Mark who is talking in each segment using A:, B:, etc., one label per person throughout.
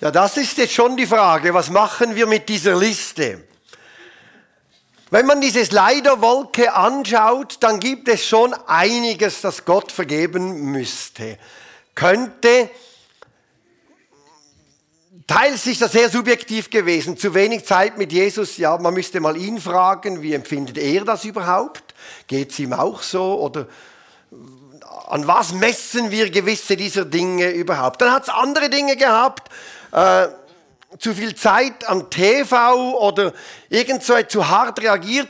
A: Ja, das ist jetzt schon die Frage, was machen wir mit dieser Liste? Wenn man diese Sliderwolke anschaut, dann gibt es schon einiges, das Gott vergeben müsste. Könnte, teils ist das sehr subjektiv gewesen, zu wenig Zeit mit Jesus, ja, man müsste mal ihn fragen, wie empfindet er das überhaupt? Geht es ihm auch so? Oder an was messen wir gewisse dieser Dinge überhaupt? Dann hat es andere Dinge gehabt, äh, zu viel Zeit am TV oder irgend zu hart reagiert.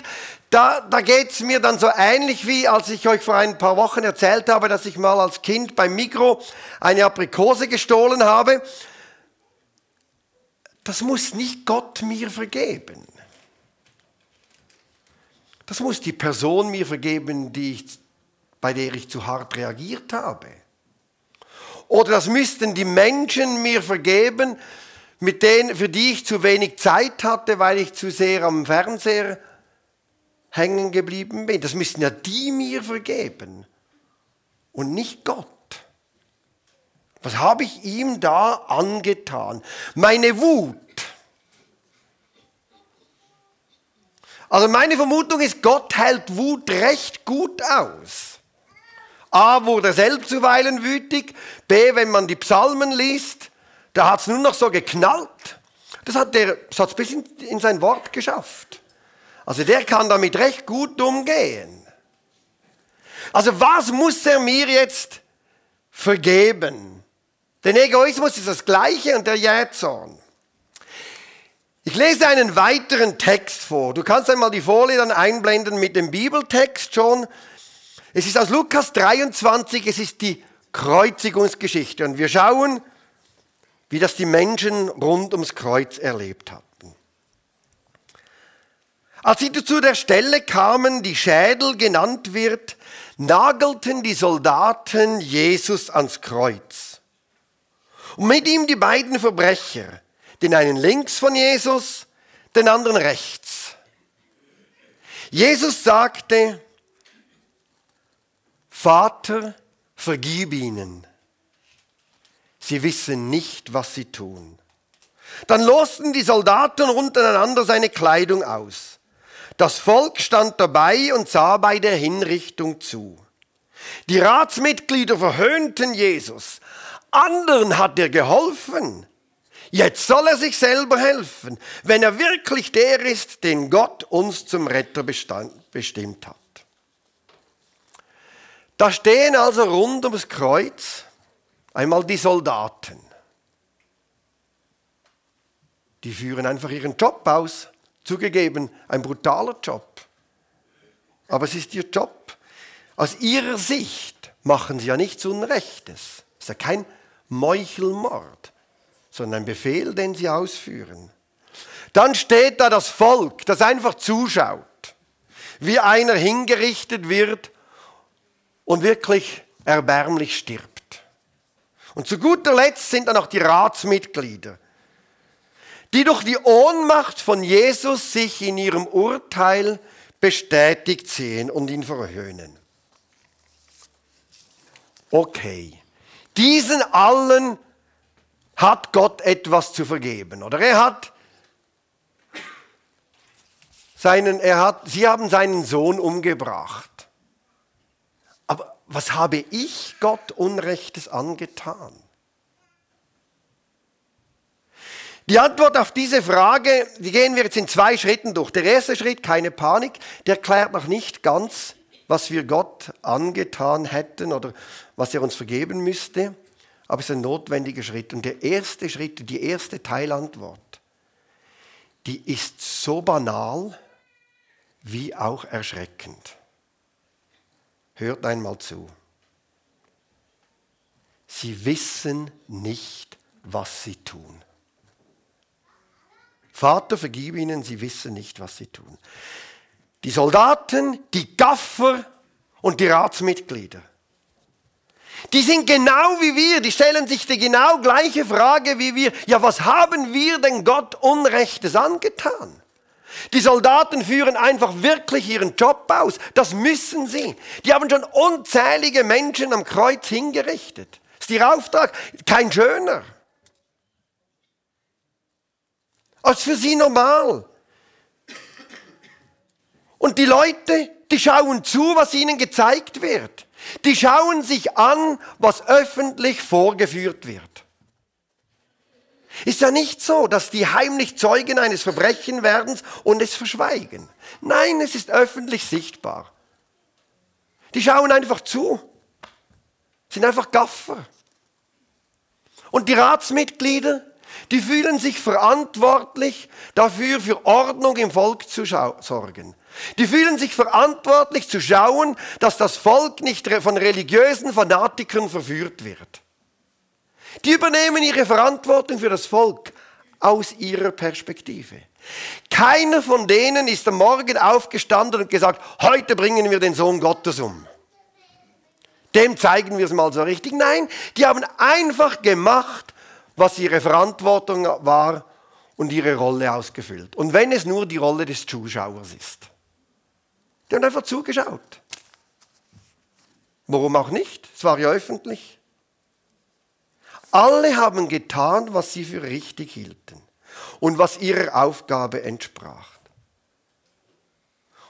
A: Da, da geht es mir dann so ähnlich wie, als ich euch vor ein paar Wochen erzählt habe, dass ich mal als Kind beim Mikro eine Aprikose gestohlen habe. Das muss nicht Gott mir vergeben. Das muss die Person mir vergeben, die ich, bei der ich zu hart reagiert habe. Oder das müssten die Menschen mir vergeben, mit denen, für die ich zu wenig Zeit hatte, weil ich zu sehr am Fernseher hängen geblieben bin. Das müssten ja die mir vergeben und nicht Gott. Was habe ich ihm da angetan? Meine Wut. Also meine Vermutung ist, Gott hält Wut recht gut aus. A, wurde er selbst zuweilen wütig. B, wenn man die Psalmen liest, da hat es nur noch so geknallt. Das hat der das bis in, in sein Wort geschafft. Also der kann damit recht gut umgehen. Also was muss er mir jetzt vergeben? Denn Egoismus ist das gleiche und der Jähzorn. Ich lese einen weiteren Text vor. Du kannst einmal die Folie dann einblenden mit dem Bibeltext schon. Es ist aus Lukas 23, es ist die Kreuzigungsgeschichte. Und wir schauen, wie das die Menschen rund ums Kreuz erlebt hatten. Als sie zu der Stelle kamen, die Schädel genannt wird, nagelten die Soldaten Jesus ans Kreuz. Und mit ihm die beiden Verbrecher, den einen links von Jesus, den anderen rechts. Jesus sagte, Vater, vergib ihnen, Sie wissen nicht, was sie tun. Dann losten die Soldaten untereinander seine Kleidung aus. Das Volk stand dabei und sah bei der Hinrichtung zu. Die Ratsmitglieder verhöhnten Jesus. Anderen hat er geholfen. Jetzt soll er sich selber helfen, wenn er wirklich der ist, den Gott uns zum Retter bestimmt hat. Da stehen also rund ums Kreuz Einmal die Soldaten. Die führen einfach ihren Job aus. Zugegeben, ein brutaler Job. Aber es ist ihr Job. Aus ihrer Sicht machen sie ja nichts Unrechtes. Es ist ja kein Meuchelmord, sondern ein Befehl, den sie ausführen. Dann steht da das Volk, das einfach zuschaut, wie einer hingerichtet wird und wirklich erbärmlich stirbt. Und zu guter Letzt sind dann noch die Ratsmitglieder, die durch die Ohnmacht von Jesus sich in ihrem Urteil bestätigt sehen und ihn verhöhnen. Okay, diesen allen hat Gott etwas zu vergeben, oder er hat seinen, er hat, sie haben seinen Sohn umgebracht was habe ich Gott Unrechtes angetan? Die Antwort auf diese Frage, die gehen wir jetzt in zwei Schritten durch. Der erste Schritt, keine Panik, der klärt noch nicht ganz, was wir Gott angetan hätten oder was er uns vergeben müsste, aber es ist ein notwendiger Schritt. Und der erste Schritt, die erste Teilantwort, die ist so banal wie auch erschreckend. Hört einmal zu. Sie wissen nicht, was sie tun. Vater, vergib ihnen, sie wissen nicht, was sie tun. Die Soldaten, die Gaffer und die Ratsmitglieder. Die sind genau wie wir, die stellen sich die genau gleiche Frage wie wir. Ja, was haben wir denn Gott Unrechtes angetan? Die Soldaten führen einfach wirklich ihren Job aus. Das müssen sie. Die haben schon unzählige Menschen am Kreuz hingerichtet. Ist ihr Auftrag. Kein schöner. als für sie normal. Und die Leute, die schauen zu, was ihnen gezeigt wird. Die schauen sich an, was öffentlich vorgeführt wird. Ist ja nicht so, dass die heimlich Zeugen eines Verbrechen werden und es verschweigen. Nein, es ist öffentlich sichtbar. Die schauen einfach zu, sind einfach Gaffer. Und die Ratsmitglieder, die fühlen sich verantwortlich dafür, für Ordnung im Volk zu sorgen. Die fühlen sich verantwortlich zu schauen, dass das Volk nicht von religiösen Fanatikern verführt wird. Die übernehmen ihre Verantwortung für das Volk aus ihrer Perspektive. Keiner von denen ist am Morgen aufgestanden und gesagt, heute bringen wir den Sohn Gottes um. Dem zeigen wir es mal so richtig. Nein, die haben einfach gemacht, was ihre Verantwortung war und ihre Rolle ausgefüllt. Und wenn es nur die Rolle des Zuschauers ist. Die haben einfach zugeschaut. Warum auch nicht? Es war ja öffentlich. Alle haben getan, was sie für richtig hielten und was ihrer Aufgabe entsprach.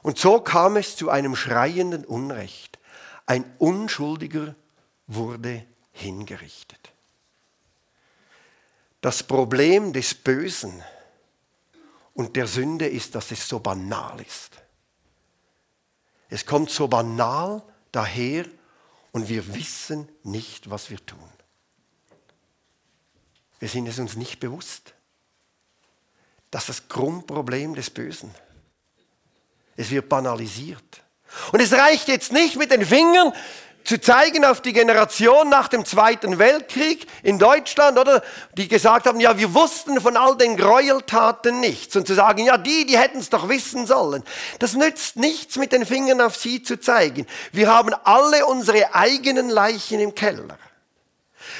A: Und so kam es zu einem schreienden Unrecht. Ein Unschuldiger wurde hingerichtet. Das Problem des Bösen und der Sünde ist, dass es so banal ist. Es kommt so banal daher und wir wissen nicht, was wir tun. Wir sind es uns nicht bewusst. Das ist das Grundproblem des Bösen. Es wird banalisiert. Und es reicht jetzt nicht mit den Fingern zu zeigen auf die Generation nach dem Zweiten Weltkrieg in Deutschland, oder? Die gesagt haben, ja, wir wussten von all den Gräueltaten nichts. Und zu sagen, ja, die, die hätten es doch wissen sollen. Das nützt nichts, mit den Fingern auf sie zu zeigen. Wir haben alle unsere eigenen Leichen im Keller.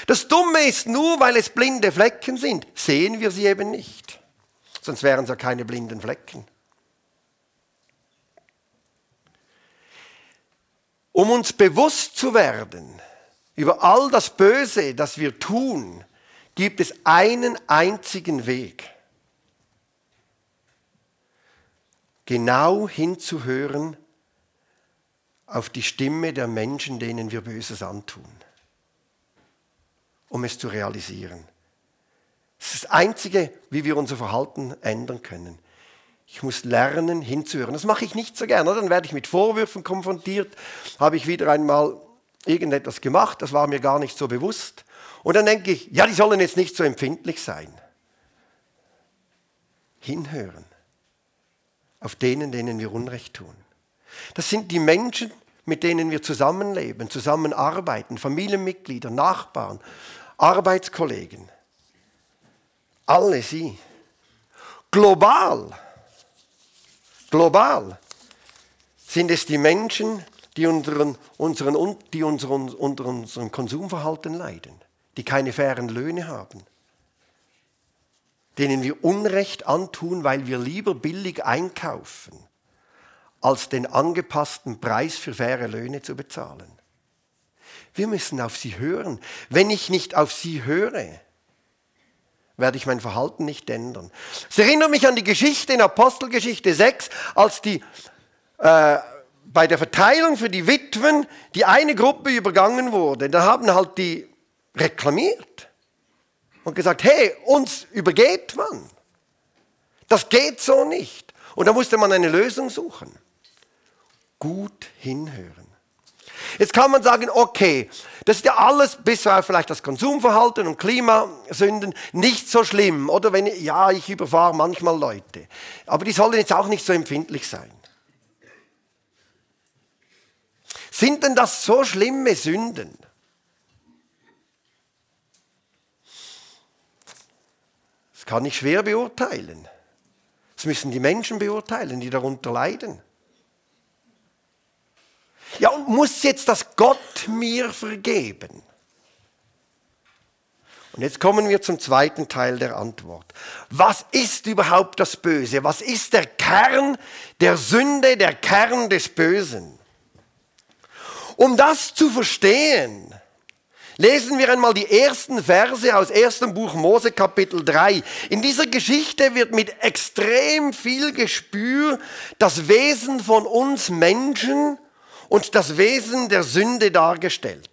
A: Das Dumme ist nur, weil es blinde Flecken sind, sehen wir sie eben nicht. Sonst wären es ja keine blinden Flecken. Um uns bewusst zu werden über all das Böse, das wir tun, gibt es einen einzigen Weg. Genau hinzuhören auf die Stimme der Menschen, denen wir Böses antun um es zu realisieren. Das ist das Einzige, wie wir unser Verhalten ändern können. Ich muss lernen, hinzuhören. Das mache ich nicht so gerne. Dann werde ich mit Vorwürfen konfrontiert. Habe ich wieder einmal irgendetwas gemacht, das war mir gar nicht so bewusst. Und dann denke ich, ja, die sollen jetzt nicht so empfindlich sein. Hinhören auf denen, denen wir Unrecht tun. Das sind die Menschen, mit denen wir zusammenleben, zusammenarbeiten, Familienmitglieder, Nachbarn, Arbeitskollegen. Alle sie. Global, global sind es die Menschen, die, unseren, unseren, die unseren, unter unserem Konsumverhalten leiden, die keine fairen Löhne haben, denen wir Unrecht antun, weil wir lieber billig einkaufen, als den angepassten Preis für faire Löhne zu bezahlen. Wir müssen auf sie hören. Wenn ich nicht auf sie höre, werde ich mein Verhalten nicht ändern. Es erinnert mich an die Geschichte in Apostelgeschichte 6, als die äh, bei der Verteilung für die Witwen die eine Gruppe übergangen wurde. Da haben halt die reklamiert und gesagt, hey, uns übergeht man. Das geht so nicht. Und da musste man eine Lösung suchen. Gut hinhören. Jetzt kann man sagen, okay, das ist ja alles, bis auf vielleicht das Konsumverhalten und Klimasünden, nicht so schlimm. Oder wenn, ja, ich überfahre manchmal Leute. Aber die sollen jetzt auch nicht so empfindlich sein. Sind denn das so schlimme Sünden? Das kann ich schwer beurteilen. Das müssen die Menschen beurteilen, die darunter leiden. Ja, und muss jetzt das Gott mir vergeben? Und jetzt kommen wir zum zweiten Teil der Antwort. Was ist überhaupt das Böse? Was ist der Kern der Sünde, der Kern des Bösen? Um das zu verstehen, Lesen wir einmal die ersten Verse aus 1. Buch Mose Kapitel 3. In dieser Geschichte wird mit extrem viel Gespür das Wesen von uns Menschen und das Wesen der Sünde dargestellt.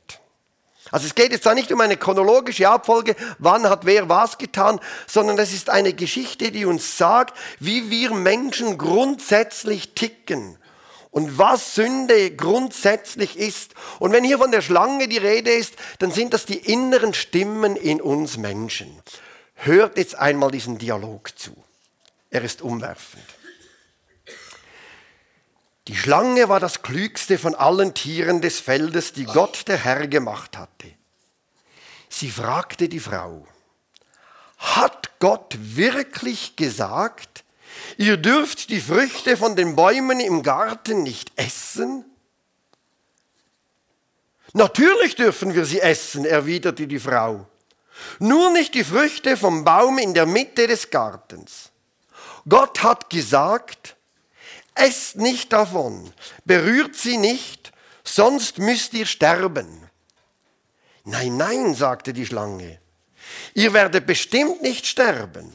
A: Also es geht jetzt da nicht um eine chronologische Abfolge, wann hat wer was getan, sondern es ist eine Geschichte, die uns sagt, wie wir Menschen grundsätzlich ticken und was Sünde grundsätzlich ist. Und wenn hier von der Schlange die Rede ist, dann sind das die inneren Stimmen in uns Menschen. Hört jetzt einmal diesen Dialog zu. Er ist umwerfend. Die Schlange war das klügste von allen Tieren des Feldes, die Gott der Herr gemacht hatte. Sie fragte die Frau, hat Gott wirklich gesagt, ihr dürft die Früchte von den Bäumen im Garten nicht essen? Natürlich dürfen wir sie essen, erwiderte die Frau. Nur nicht die Früchte vom Baum in der Mitte des Gartens. Gott hat gesagt, esst nicht davon, berührt sie nicht, sonst müsst ihr sterben. Nein, nein, sagte die Schlange, ihr werdet bestimmt nicht sterben.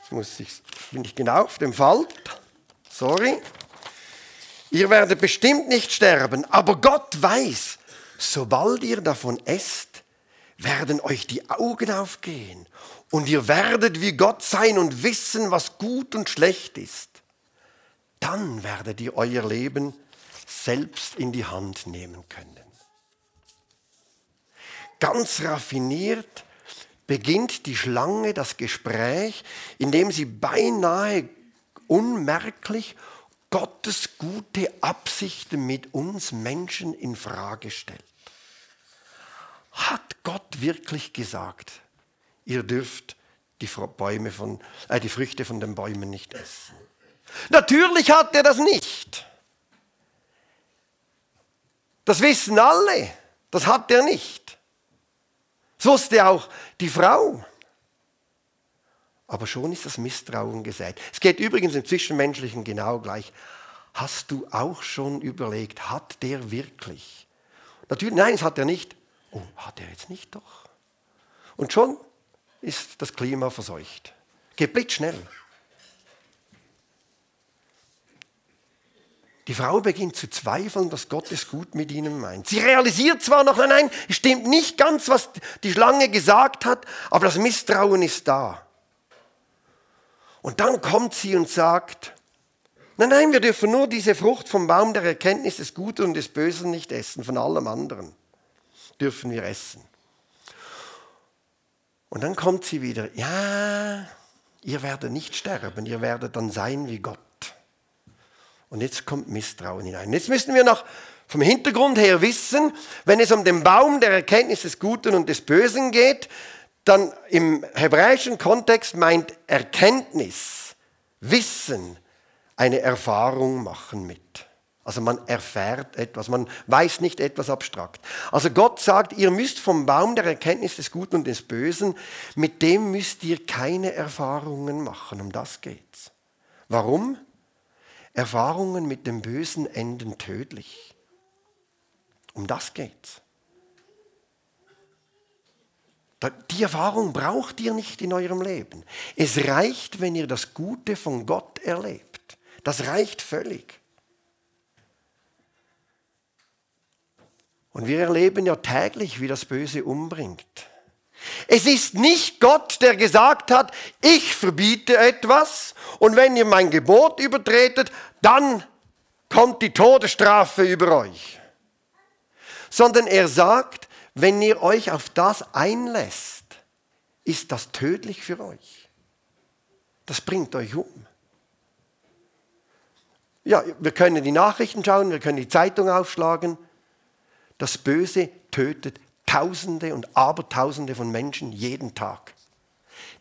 A: Jetzt muss ich, bin ich genau auf dem Fall. Sorry. Ihr werdet bestimmt nicht sterben, aber Gott weiß, sobald ihr davon esst, werden euch die Augen aufgehen und ihr werdet wie Gott sein und wissen, was gut und schlecht ist. Dann werdet ihr euer Leben selbst in die Hand nehmen können. Ganz raffiniert beginnt die Schlange das Gespräch, indem sie beinahe unmerklich Gottes gute Absichten mit uns Menschen in Frage stellt. Hat Gott wirklich gesagt, ihr dürft die, Bäume von, äh, die Früchte von den Bäumen nicht essen. Natürlich hat er das nicht. Das wissen alle. Das hat er nicht. Das wusste auch die Frau. Aber schon ist das Misstrauen gesät. Es geht übrigens im Zwischenmenschlichen genau gleich. Hast du auch schon überlegt, hat der wirklich? Natürlich, nein, das hat er nicht. Oh, hat er jetzt nicht doch? Und schon ist das Klima verseucht. Geht blitzschnell. Die Frau beginnt zu zweifeln, dass Gott es gut mit ihnen meint. Sie realisiert zwar noch, nein, nein, es stimmt nicht ganz, was die Schlange gesagt hat, aber das Misstrauen ist da. Und dann kommt sie und sagt, nein, nein, wir dürfen nur diese Frucht vom Baum der Erkenntnis des Guten und des Bösen nicht essen, von allem anderen dürfen wir essen. Und dann kommt sie wieder, ja, ihr werdet nicht sterben, ihr werdet dann sein wie Gott. Und jetzt kommt Misstrauen hinein. Jetzt müssen wir noch vom Hintergrund her wissen, wenn es um den Baum der Erkenntnis des Guten und des Bösen geht, dann im hebräischen Kontext meint Erkenntnis, Wissen, eine Erfahrung machen mit. Also man erfährt etwas, man weiß nicht etwas abstrakt. Also Gott sagt, ihr müsst vom Baum der Erkenntnis des Guten und des Bösen, mit dem müsst ihr keine Erfahrungen machen. Um das geht's. Warum? Erfahrungen mit dem Bösen enden tödlich. Um das geht's. Die Erfahrung braucht ihr nicht in eurem Leben. Es reicht, wenn ihr das Gute von Gott erlebt. Das reicht völlig. Und wir erleben ja täglich, wie das Böse umbringt. Es ist nicht Gott, der gesagt hat, ich verbiete etwas und wenn ihr mein Gebot übertretet, dann kommt die Todesstrafe über euch. Sondern er sagt, wenn ihr euch auf das einlässt, ist das tödlich für euch. Das bringt euch um. Ja, wir können die Nachrichten schauen, wir können die Zeitung aufschlagen. Das Böse tötet Tausende und Abertausende von Menschen jeden Tag.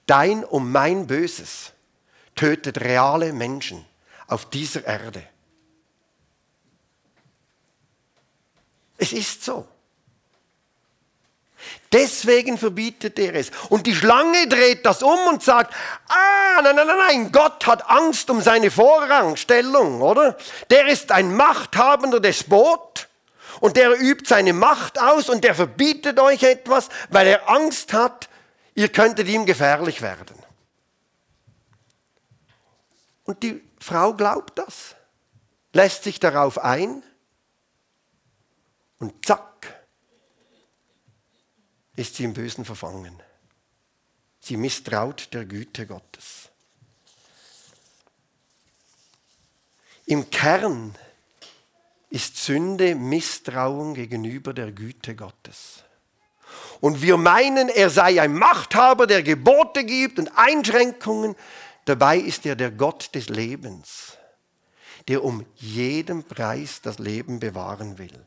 A: Dein und mein Böses tötet reale Menschen auf dieser Erde. Es ist so. Deswegen verbietet er es. Und die Schlange dreht das um und sagt, ah, nein, nein, nein, nein, Gott hat Angst um seine Vorrangstellung, oder? Der ist ein machthabender Despot Und der übt seine Macht aus und der verbietet euch etwas, weil er Angst hat, ihr könntet ihm gefährlich werden. Und die Frau glaubt das, lässt sich darauf ein und zack, ist sie im Bösen verfangen. Sie misstraut der Güte Gottes. Im Kern ist Sünde Misstrauen gegenüber der Güte Gottes. Und wir meinen, er sei ein Machthaber, der Gebote gibt und Einschränkungen. Dabei ist er der Gott des Lebens, der um jeden Preis das Leben bewahren will.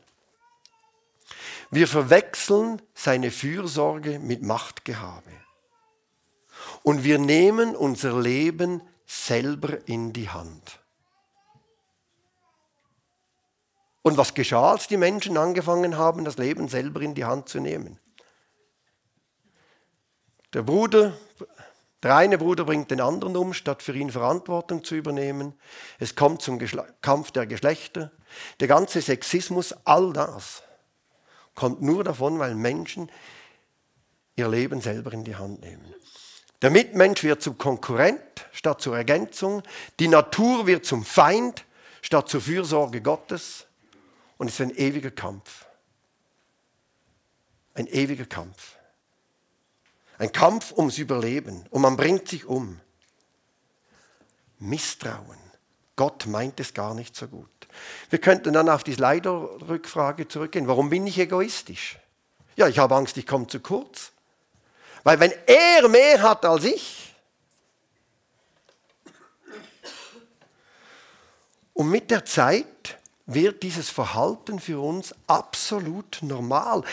A: Wir verwechseln seine Fürsorge mit Machtgehabe. Und wir nehmen unser Leben selber in die Hand. Und was geschah, als die Menschen angefangen haben, das Leben selber in die Hand zu nehmen? Der Bruder, der eine Bruder bringt den anderen um, statt für ihn Verantwortung zu übernehmen. Es kommt zum Geschle Kampf der Geschlechter. Der ganze Sexismus, all das kommt nur davon, weil Menschen ihr Leben selber in die Hand nehmen. Der Mitmensch wird zum Konkurrent statt zur Ergänzung. Die Natur wird zum Feind statt zur Fürsorge Gottes. Und es ist ein ewiger Kampf. Ein ewiger Kampf. Ein Kampf ums Überleben. Und man bringt sich um. Misstrauen. Gott meint es gar nicht so gut. Wir könnten dann auf die Leider-Rückfrage zurückgehen. Warum bin ich egoistisch? Ja, ich habe Angst, ich komme zu kurz. Weil wenn er mehr hat als ich, und mit der Zeit wird dieses Verhalten für uns absolut normal.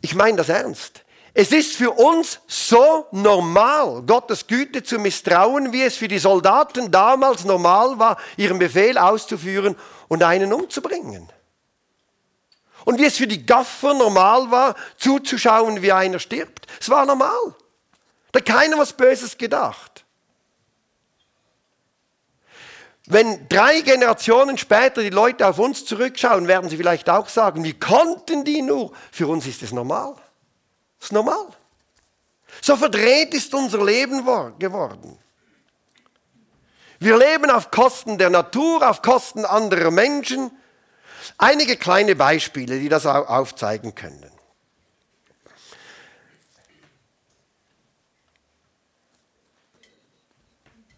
A: Ich meine das ernst. Es ist für uns so normal, Gottes Güte zu misstrauen, wie es für die Soldaten damals normal war, ihren Befehl auszuführen und einen umzubringen. Und wie es für die Gaffer normal war, zuzuschauen, wie einer stirbt. Es war normal. Da hat keiner was Böses gedacht. Wenn drei Generationen später die Leute auf uns zurückschauen, werden sie vielleicht auch sagen, wie konnten die nur? Für uns ist es normal. Das ist normal. So verdreht ist unser Leben geworden. Wir leben auf Kosten der Natur, auf Kosten anderer Menschen. Einige kleine Beispiele, die das aufzeigen können.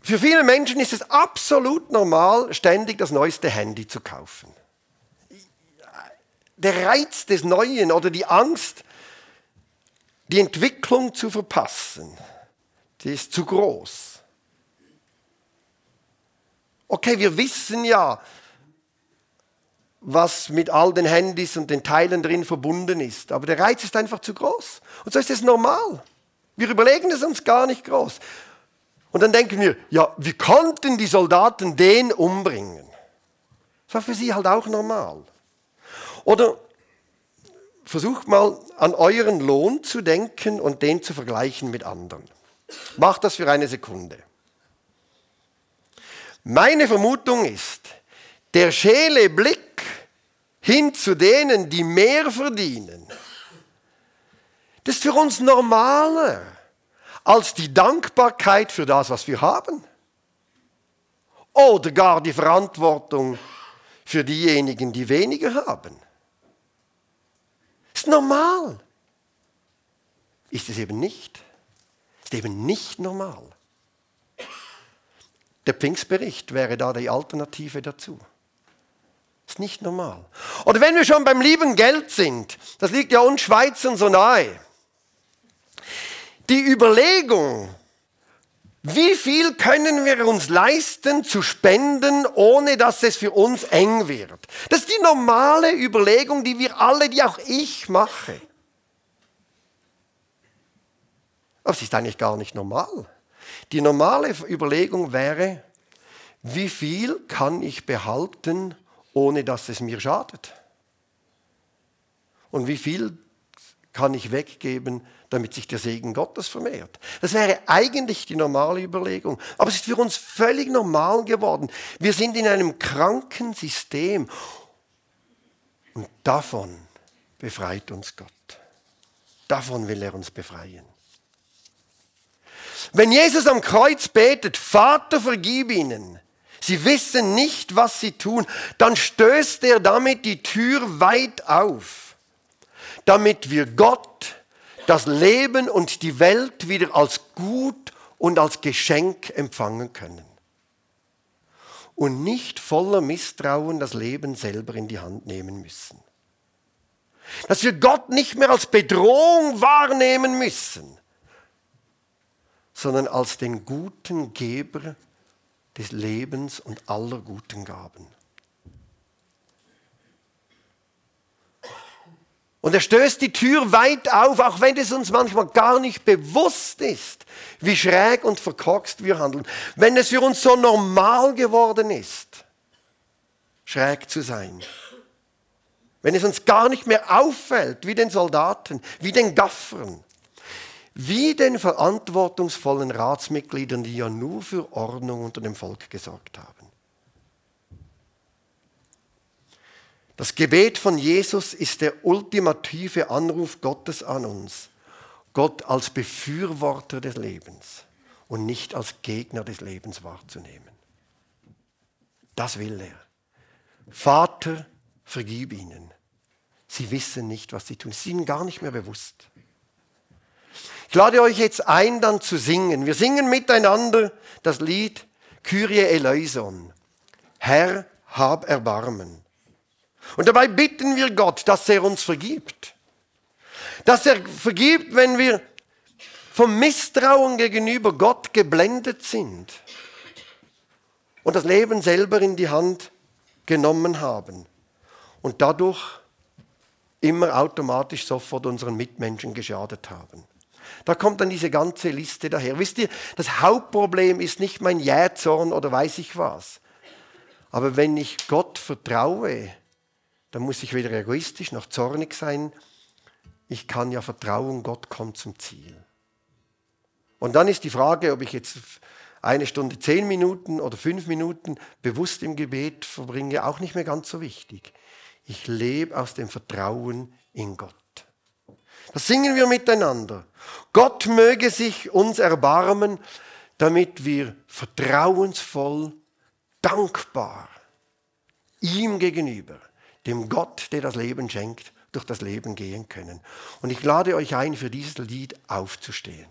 A: Für viele Menschen ist es absolut normal, ständig das neueste Handy zu kaufen. Der Reiz des Neuen oder die Angst, die Entwicklung zu verpassen, die ist zu groß. Okay, wir wissen ja, was mit all den Handys und den Teilen drin verbunden ist. Aber der Reiz ist einfach zu groß. Und so ist es normal. Wir überlegen es uns gar nicht groß. Und dann denken wir, ja, wie konnten die Soldaten den umbringen? Das war für sie halt auch normal. Oder versucht mal an euren Lohn zu denken und den zu vergleichen mit anderen. Macht das für eine Sekunde. Meine Vermutung ist, der schäle Blick hin zu denen, die mehr verdienen, das ist für uns normaler als die Dankbarkeit für das, was wir haben. Oder gar die Verantwortung für diejenigen, die weniger haben. Ist normal. Ist es eben nicht. Ist eben nicht normal. Der Pfingstbericht wäre da die Alternative dazu. Ist nicht normal. Oder wenn wir schon beim lieben Geld sind, das liegt ja uns Schweizern so nahe. Die Überlegung, wie viel können wir uns leisten zu spenden, ohne dass es für uns eng wird? Das ist die normale Überlegung, die wir alle, die auch ich mache. Aber es ist eigentlich gar nicht normal. Die normale Überlegung wäre, wie viel kann ich behalten, ohne dass es mir schadet? Und wie viel kann ich weggeben, damit sich der Segen Gottes vermehrt? Das wäre eigentlich die normale Überlegung. Aber es ist für uns völlig normal geworden. Wir sind in einem kranken System. Und davon befreit uns Gott. Davon will er uns befreien. Wenn Jesus am Kreuz betet, Vater, vergib ihnen, sie wissen nicht, was sie tun, dann stößt er damit die Tür weit auf, damit wir Gott, das Leben und die Welt wieder als gut und als Geschenk empfangen können. Und nicht voller Misstrauen das Leben selber in die Hand nehmen müssen. Dass wir Gott nicht mehr als Bedrohung wahrnehmen müssen, sondern als den guten Geber des Lebens und aller guten Gaben. Und er stößt die Tür weit auf, auch wenn es uns manchmal gar nicht bewusst ist, wie schräg und verkorkst wir handeln. Wenn es für uns so normal geworden ist, schräg zu sein. Wenn es uns gar nicht mehr auffällt, wie den Soldaten, wie den Gaffern, wie den verantwortungsvollen Ratsmitgliedern, die ja nur für Ordnung unter dem Volk gesorgt haben. Das Gebet von Jesus ist der ultimative Anruf Gottes an uns. Gott als Befürworter des Lebens und nicht als Gegner des Lebens wahrzunehmen. Das will er. Vater, vergib ihnen. Sie wissen nicht, was sie tun. Sie sind gar nicht mehr bewusst. Ich lade euch jetzt ein, dann zu singen. Wir singen miteinander das Lied Kyrie eleison. Herr, hab Erbarmen. Und dabei bitten wir Gott, dass er uns vergibt. Dass er vergibt, wenn wir vom Misstrauen gegenüber Gott geblendet sind und das Leben selber in die Hand genommen haben und dadurch immer automatisch sofort unseren Mitmenschen geschadet haben. Da kommt dann diese ganze Liste daher. Wisst ihr, das Hauptproblem ist nicht mein Jähzorn oder weiß ich was. Aber wenn ich Gott vertraue, dann muss ich weder egoistisch noch zornig sein. Ich kann ja vertrauen, Gott kommt zum Ziel. Und dann ist die Frage, ob ich jetzt eine Stunde zehn Minuten oder fünf Minuten bewusst im Gebet verbringe, auch nicht mehr ganz so wichtig. Ich lebe aus dem Vertrauen in Gott. Das singen wir miteinander. Gott möge sich uns erbarmen, damit wir vertrauensvoll, dankbar ihm gegenüber dem Gott, der das Leben schenkt, durch das Leben gehen können. Und ich lade euch ein, für dieses Lied aufzustehen.